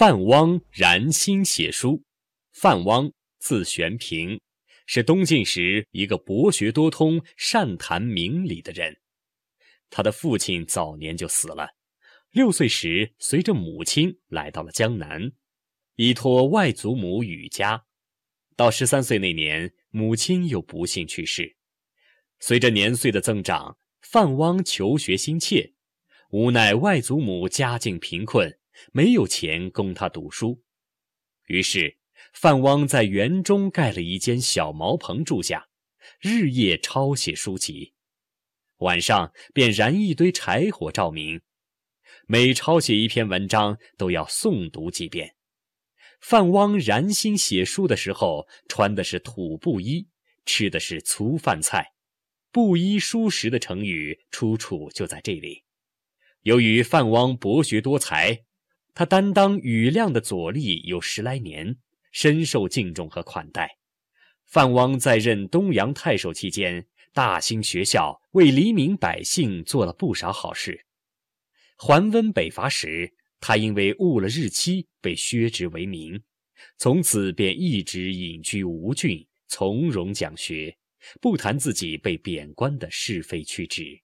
范汪燃心写书。范汪，字玄平，是东晋时一个博学多通、善谈明理的人。他的父亲早年就死了，六岁时随着母亲来到了江南，依托外祖母与家。到十三岁那年，母亲又不幸去世。随着年岁的增长，范汪求学心切，无奈外祖母家境贫困，没有钱供他读书，于是范汪在园中盖了一间小茅棚住下，日夜抄写书籍，晚上便燃一堆柴火照明，每抄写一篇文章都要诵读几遍。范汪燃心写书的时候，穿的是土布衣，吃的是粗饭菜。布衣书食的成语出处就在这里。由于范汪博学多才，他担当羽亮的左吏有十来年，深受敬重和款待。范汪在任东阳太守期间，大兴学校，为黎民百姓做了不少好事。桓温北伐时，他因为误了日期，被削职为民，从此便一直隐居吴郡，从容讲学。不谈自己被贬官的是非曲直。